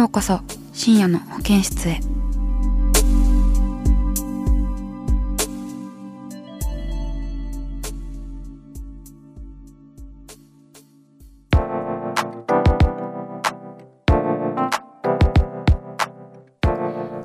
ようこそ深夜の保健室へ。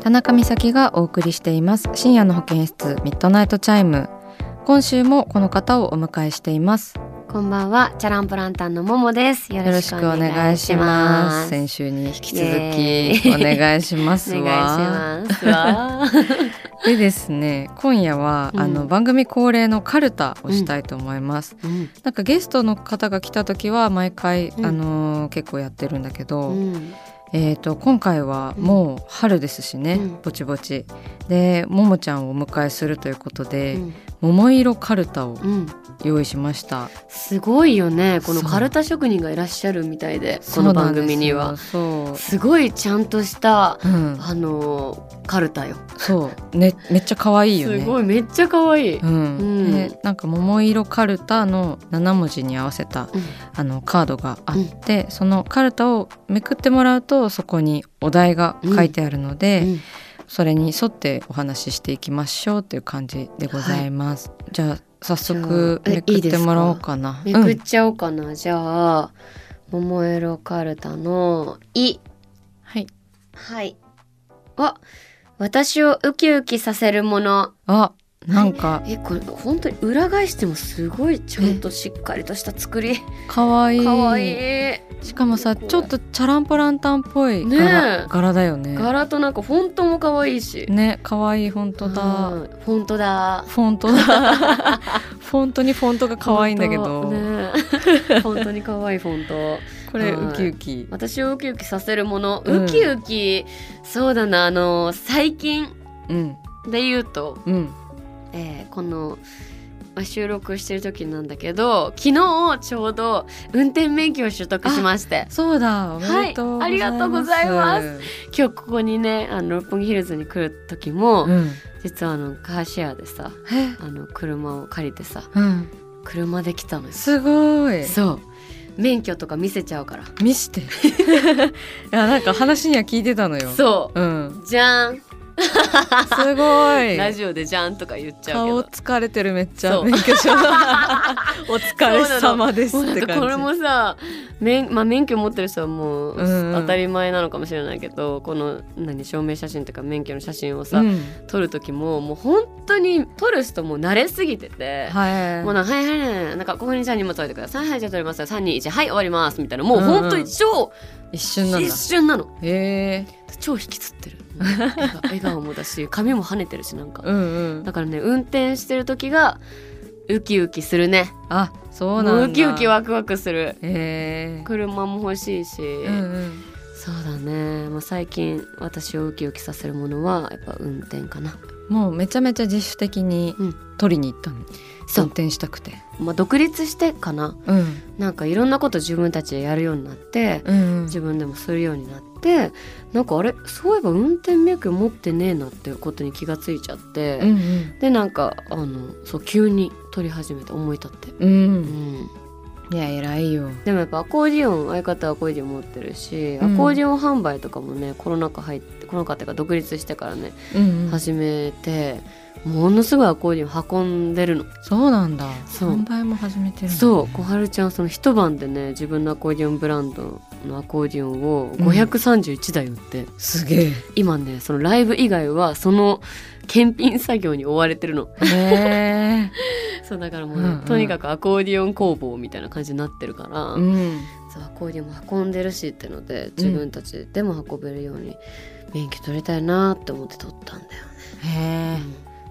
田中美咲がお送りしています。深夜の保健室ミッドナイトチャイム。今週もこの方をお迎えしています。こんばんは、チャランプランタンのももです。よよろしくお願いします。先週に引き続きお願いしますおわ願いしますわ。でですね今夜は、うん。あの番組恒例のカルタをしたいと思います、うん。なんかゲストの方が来た時は毎回、うん。あのー結構やってるんだけど、うん。えー、と今回はもう春ですしね、うん。ぼちぼち。でももちゃんをお迎えするということで、うん。桃色カルタをうん用意しました、すごいよね。このそう。カルタ職人がいらっしゃるみたいで、この番組には。すごいちゃんとした、うん、あのーカルタよ。そう。ねめっちゃ可愛いよね。すごい、めっちゃ可愛い。ううん。ん、でなんか桃色カルタの7文字に合わせたうん。あのカードがあって、そのカルタをめくってもらうとそこにお題が書いてあるので、うん。それに沿ってお話ししていきましょうっていう感じでございます。じゃあ早速めくってもらおうかな。めくっちゃおうかな。じゃあ、桃色カルタの「い」はい。はい。あ、私をウキウキさせるもの。あなんかえ、これ本当に裏返してもすごいちゃんとしっかりとした作り。かわいい。かわいい。しかもさちょっとチャランポランタンっぽいね柄,、え柄だよね。柄となんかフォントも可愛いし。ねかわいい本当だ。うんフォントだ。フォントだ。フォントにフォントが可愛いんだけど、フォントね、本当に可愛いフォント。これはいウキウキ。私をウキウキさせるもの、うんウキウキそうだなあの最近うんで言うと、うんえーこの、まあ、収録してる時なんだけど昨日ちょうど運転免許を取得しましてそうだおめでとう。はいありがとうございます今日ここにねあの六本木ヒルズに来る時も、うん。実はあのカーシェアでさえ？あの車を借りてさうん。車で来たのよすごい。そう免許とか見せちゃうから見して。いやなんか話には聞いてたのよ。そうん。うじゃんすごい。ラジオでじゃんとか言っちゃうけ顔ど疲れてるめっちゃ免許証。お疲れ様ですって感じ。これもさ免,、まあ、免許持ってる人はもううんうん当たり前なのかもしれないけど、この何証明写真とか免許の写真をさ、うん撮る時ももう本当に撮る人も慣れすぎてて。はい。もうなんかはいはいはいなんかここにじゃあ荷物置いてくださいはいじゃあ撮りますよ321はい終わりますみたいなもう本当に超一瞬なんだ一。瞬なのへえ。超引きつってる笑顔もだし 髪も跳ねてるしなんかうんうん。だからね運転してる時がウキウキするねあそうなんだ。ウキウキワクワクする。車も欲しいし、うんうん。そうだね、まあ、最近私をウキウキさせるものはやっぱ運転かなもうめちゃめちゃ自主的にうん取りに行ったの。そう運転したくて。まあ独立してかなうん。なんかいろんなこと自分たちでやるようになってうんうん。自分でもするようになってなんかあれそういえば運転免許持ってねえなっていうことに気がついちゃって、うんうん。でなんかあのそう急に取り始めて思い立って、う。うんん、いや偉いよ。でもやっぱアコーディオン相方はアコーディオン持ってるし、うん。アコーディオン販売とかもねコロナ禍入ってコロナ禍っていうか独立してからねうんうん。始めてものすごいアコーディオン運んでるの。そうなんだ。そう。販売も始めてるんだ。ねそう。小春ちゃんその一晩でね自分のアコーディオンブランドのアコーディオンを531台売って、すげえ。今ねそのライブ以外はその検品作業に追われてるの。へえ そうだからもうね、うんうん。とにかくアコーディオン工房みたいな感じになってるから、うん。そうアコーディオンも運んでるしってので自分たちでも運べるように免許取りたいなって思って取ったんだよへえね、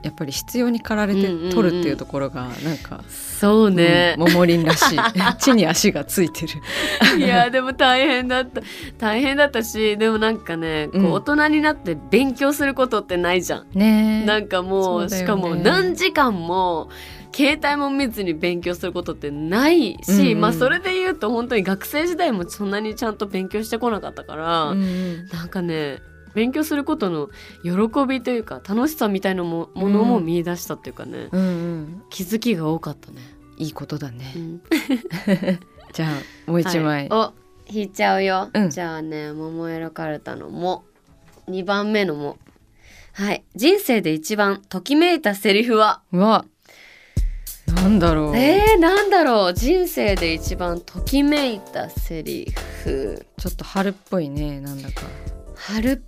やっぱり必要に駆られてうんうんうん。取るっていうところがなんかそうね、うん、ももりんらしい。地に足がついてる。いやでも大変だった。大変だったしでもなんかね、こうん。う大人になって勉強することってないじゃん。ねえ。なんかもうね。しかも何時間も携帯も見ずに勉強することってないし、うんうん。まあそれで言うと本当に学生時代もそんなにちゃんと勉強してこなかったから、うんうん。なんかね勉強することの喜びというか楽しさみたいなもものも見出したっていうかね、うんうん。気づきが多かったね。いいことだね。うん。じゃあもう一枚、はい、お引いちゃうよ、うん。じゃあね桃色カルタの「も」2番目の「も」はい。人生で一番ときめいたセリフはうわなんだろう、えー、なんだろう。人生で一番ときめいたセリフ。ちょっと春っぽいねなんだか。春っ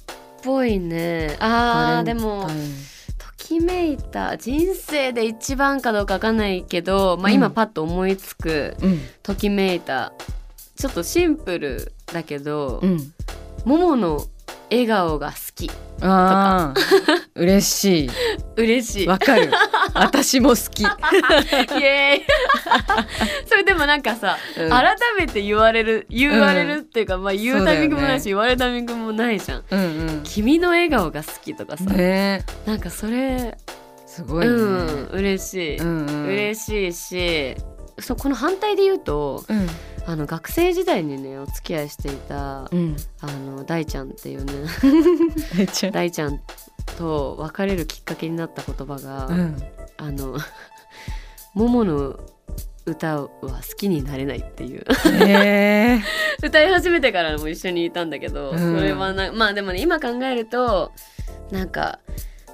ぽいね。あーでもときめいた。人生で一番かどうかわかんないけど、まあ、今うん。パッと思いつく、タインときめいた。ちょっとシンプルだけど、うん。の笑顔が好きあー。嬉し 嬉しいい。わかる 私も好き、イエーイ。それでもなんかさ、うん。改めて言われる言われるっていうか、まあ言うタイミングもないし、そう言われるタイミングもないじゃん。うん君の笑顔が好きとかさ、うんね。なんかそれすごいね、うん嬉しい、うんうん。嬉しいしそうこの反対で言うとうん。あの学生時代にねお付き合いしていた、うん。あの大ちゃんっていうね大ちゃんと別れるきっかけになった言葉が、うんあの「ももの歌は好きになれない」っていう。歌い始めてからも一緒にいたんだけど、うん。それはなまあでもね今考えるとなんか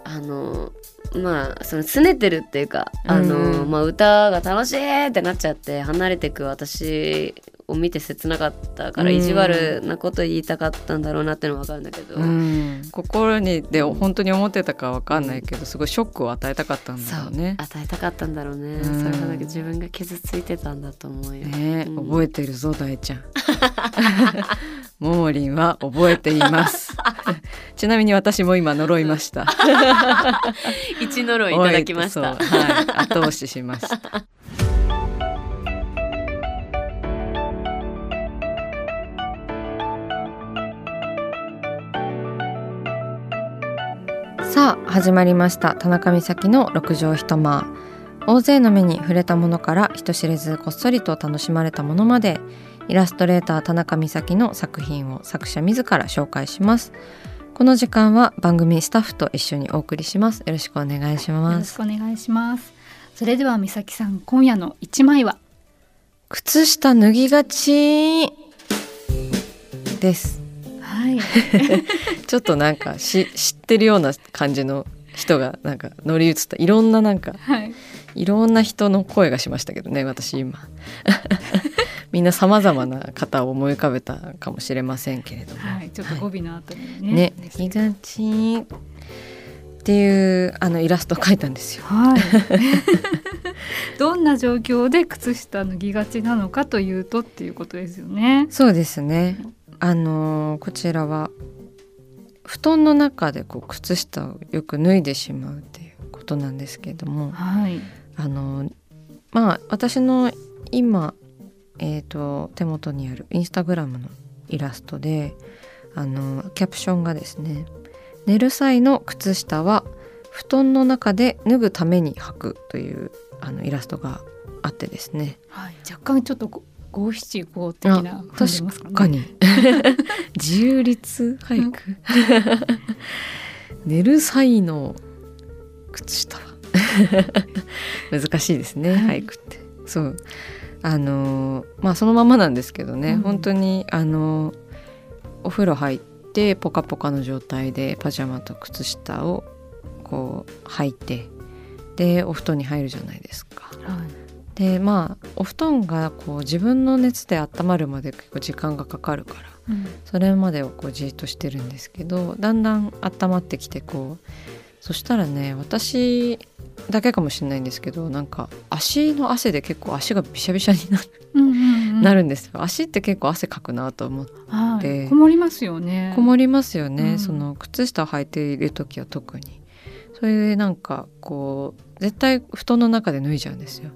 あのまあその拗ねてるっていうか、あのうん。まあ、歌が楽しいってなっちゃって離れてく私を見て切なかったからうん意地悪なこと言いたかったんだろうなってのは分かるんだけど、うん、心にで本当に思ってたかわかんないけどすごいショックを与えたかったんだろうね。与えたかったんだろうね、うんそれがだけ自分が傷ついてたんだと思うよ。ね、うん覚えてるぞ大ちゃん。ももりんは覚えています。ちなみに私も今呪いました。一呪いいただきました。はい、後押ししました。さあ始まりました田中美咲の六畳一間大勢の目に触れたものから人知れずこっそりと楽しまれたものまでイラストレーター田中美咲の作品を作者自ら紹介しますこの時間は番組スタッフと一緒にお送りしますよろしくお願いしよますろしくお願いします。それでは美咲さん、今夜の一枚は。靴下脱ぎがちですはい。ちょっとなんかし知ってるような感じの人がなんか乗り移ったいろんななんかはい。いろんな人の声がしましたけどね私今 みんなさまざまな方を思い浮かべたかもしれませんけれども、はい。ちょっと語尾の後にね。ね脱ぎがちっていうあのイラストを描いたんですよ。はい。どんな状況で靴下脱ぎがちなのかというとっていうことですよね。そうですねあのーこちらは布団の中でこう靴下をよく脱いでしまうっていうことなんですけれどもはい。あのまあ私の今、えー、と手元にあるインスタグラムのイラストであのキャプションがですね「寝る際の靴下は布団の中で脱ぐために履く」というあのイラストがあってですねはい。若干ちょっとご五七五的な感じますかね。確かに。自由律俳句 寝る際の靴下。は 難しいですね、はい。俳句って。そう。あのまあそのままなんですけどね、うん。本当にあのお風呂入ってポカポカの状態でパジャマと靴下をこう履いてでお布団に入るじゃないですか。はいでまあお布団がこう自分の熱で温まるまで結構時間がかかるからうん。それまでをこうじっとしてるんですけどだんだん温まってきてこうそしたらね私だけかもしれないんですけどなんか足の汗で結構足がびしゃびしゃになる,、うんうんうん。なるんですよ。足って結構汗かくなと思って。はい。でこもりますよね。こもりますよね、うん。その靴下を履いている時は特に。それでなんかこう絶対布団の中で脱いじゃうんですよ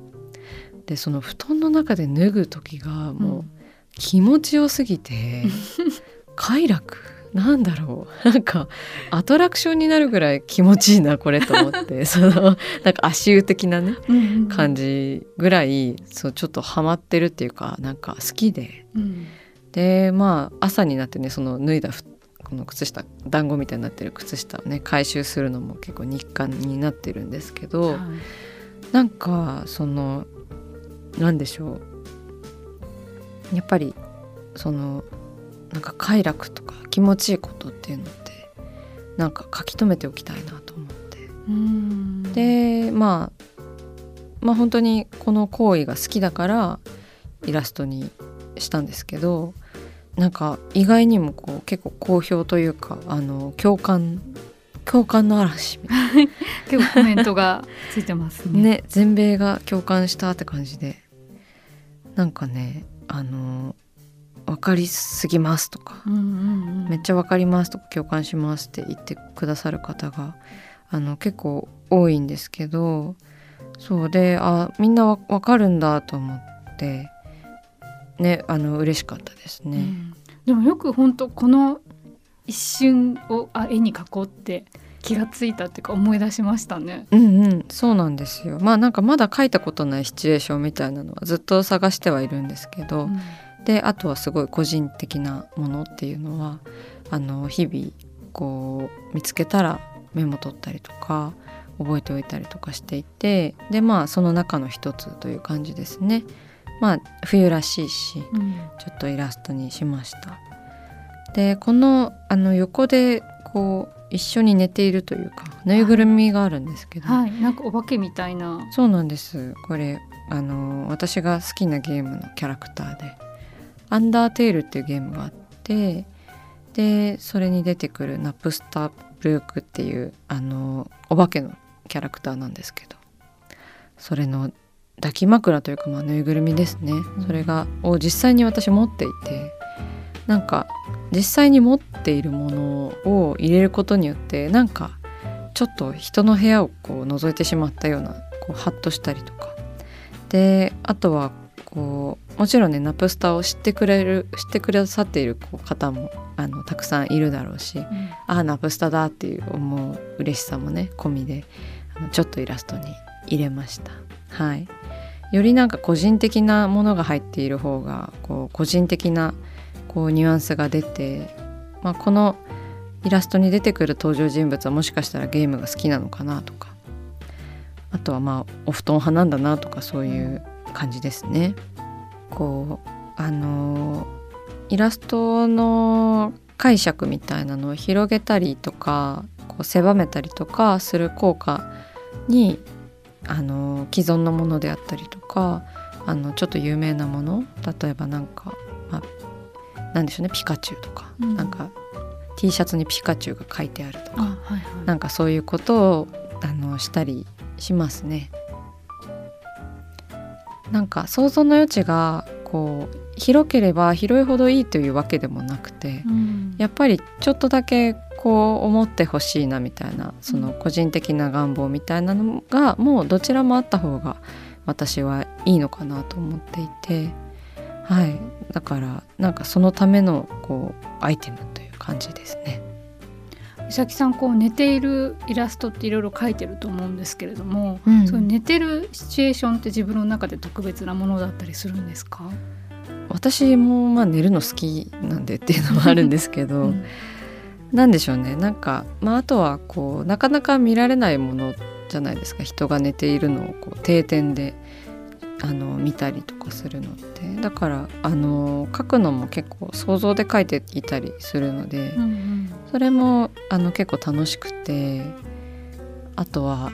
でその布団の中で脱ぐ時がもう気持ちよすぎて、快楽。なんだろう。なんかアトラクションになるぐらい気持ちいいなこれと思って。そのなんか足湯的なねうんうんうん。感じぐらいそうちょっとハマってるっていうかなんか好きで。うん。でまあ朝になってねその脱いだふこの靴下団子みたいになってる靴下をね回収するのも結構日課になってるんですけど、はい。なんかそのなんでしょう。やっぱりそのなんか快楽とか気持ちいいことっていうのってなんか書き留めておきたいなと思って。うん。でまあまあ本当にこの行為が好きだからイラストにしたんですけどなんか意外にもこう結構好評というかあの共感共感の嵐みたい 結構コメントがついてますなね。ね全米が共感したって感じでなんかねあの分かりすぎますとかうんうんうんめっちゃ分かりますとか共感しますって言ってくださる方があの結構多いんですけどそうであみんなわ分かるんだと思ってねあの嬉しかったですね。うんでもよく本当この一瞬をあ絵に描こうって気がついたっていうか思い出しましたね。うんうんそうなんですよまあなんかまだ書いたことないシチュエーションみたいなのはずっと探してはいるんですけど、うんであとはすごい個人的なものっていうのはあの日々こう見つけたらメモ取ったりとか覚えておいたりとかしていてでまあその中の一つという感じですね。まあ冬らしいしうんちょっとイラストにしました。でこのあの横でこう一緒に寝ているというかぬいぐるみがあるんですけど、はい、なんかお化けみたいな。そうなんです。これあの私が好きなゲームのキャラクターで「アンダーテール」っていうゲームがあってでそれに出てくるナプスター・ブルークっていうあのお化けのキャラクターなんですけど。それの抱き枕というか、まあ、ぬいぐるみですね、んそれがを実際に私持っていてなんか実際に持っているものを入れることによってなんかちょっと人の部屋をこう覗いてしまったようなこうハッとしたりとか。であとはこうもちろんねナプスターを知ってくれる知ってくださっているこう方もあのたくさんいるだろうしうん。ああナプスタだっていう思う嬉しさもね込みであのちょっとイラストに入れました。はい。よりなんか個人的なものが入っている方がこう個人的なこうニュアンスが出て、まあ、このイラストに出てくる登場人物はもしかしたらゲームが好きなのかなとかあとはまあお布団派なんだなとかそういう感じですね。こうあのイラストの解釈みたいなのを広げたりとかこう狭めたりとかする効果にあの既存のものであったりとかあのちょっと有名なもの例えばなんか、なんでしょうねピカチュウとか、うん。なんか T シャツにピカチュウが書いてあるとか。あ、はいはい。なんかそういうことをあのしたりしますね。なんか想像の余地がこう広ければ広いほどいいというわけでもなくて、うん。やっぱりちょっとだけこう思ってほしいなみたいなその個人的な願望みたいなのがもうどちらもあった方が私はいいのかなと思っていてはい。だからなんかそのためのこうアイテムという感じですね。美咲さんこう寝ているイラストっていろいろ描いてると思うんですけれども、うん。そういう寝てるシチュエーションって自分の中で特別なものだったりするんですか？私もまあ寝るの好きなんでっていうのもあるんですけど、うん。なんでしょうね。なんか、まあ、あとはこうなかなか見られないものじゃないですか。人が寝ているのをこう定点であの見たりとかするのって。だからあの書くのも結構想像で書いていたりするので、うんうん。それもあの結構楽しくてあとは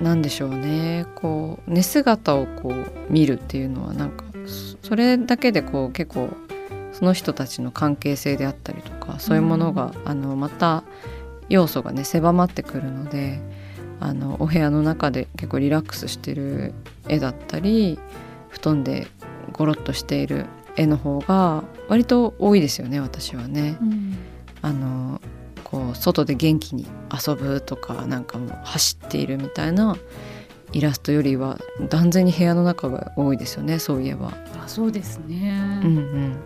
何でしょうね。こう寝姿をこう見るっていうのはなんかそそれだけでこう結構その人たちの関係性であったりとかそういうものが、あのまた要素がね狭まってくるのであのお部屋の中で結構リラックスしてる絵だったり布団でゴロッとしている絵の方が割と多いですよね私はね。うんあのこう外で元気に遊ぶとかなんかもう走っているみたいなイラストよりは断然に部屋の中が多いですよねそういえば。あそうですね、うんうん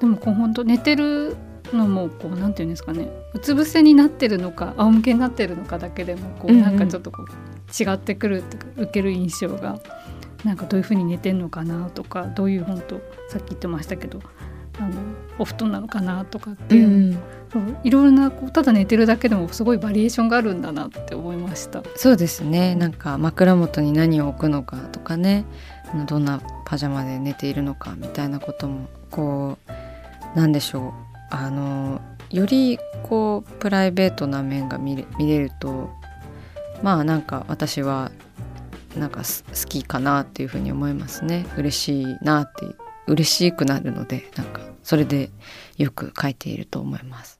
でもこう本当寝てるのもこうなんていうんですかね。うつ伏せになってるのか仰向けになってるのかだけでもこううんうん。なんかちょっとこう違ってくるっていうか受ける印象がなんかどういうふうに寝てんのかなとかどういう本当さっき言ってましたけどあのお布団なのかなとかっていう、そういろいろなこうただ寝てるだけでもすごいバリエーションがあるんだなって思いました。そうですね。なんか枕元に何を置くのかとかね。どんなパジャマで寝ているのかみたいなこともこうなんでしょうあのよりこうプライベートな面が見れ見れるとまあなんか私はなんか好きかなっていうふうに思いますね嬉しいなって嬉しくなるのでなんかそれでよく書いていると思います。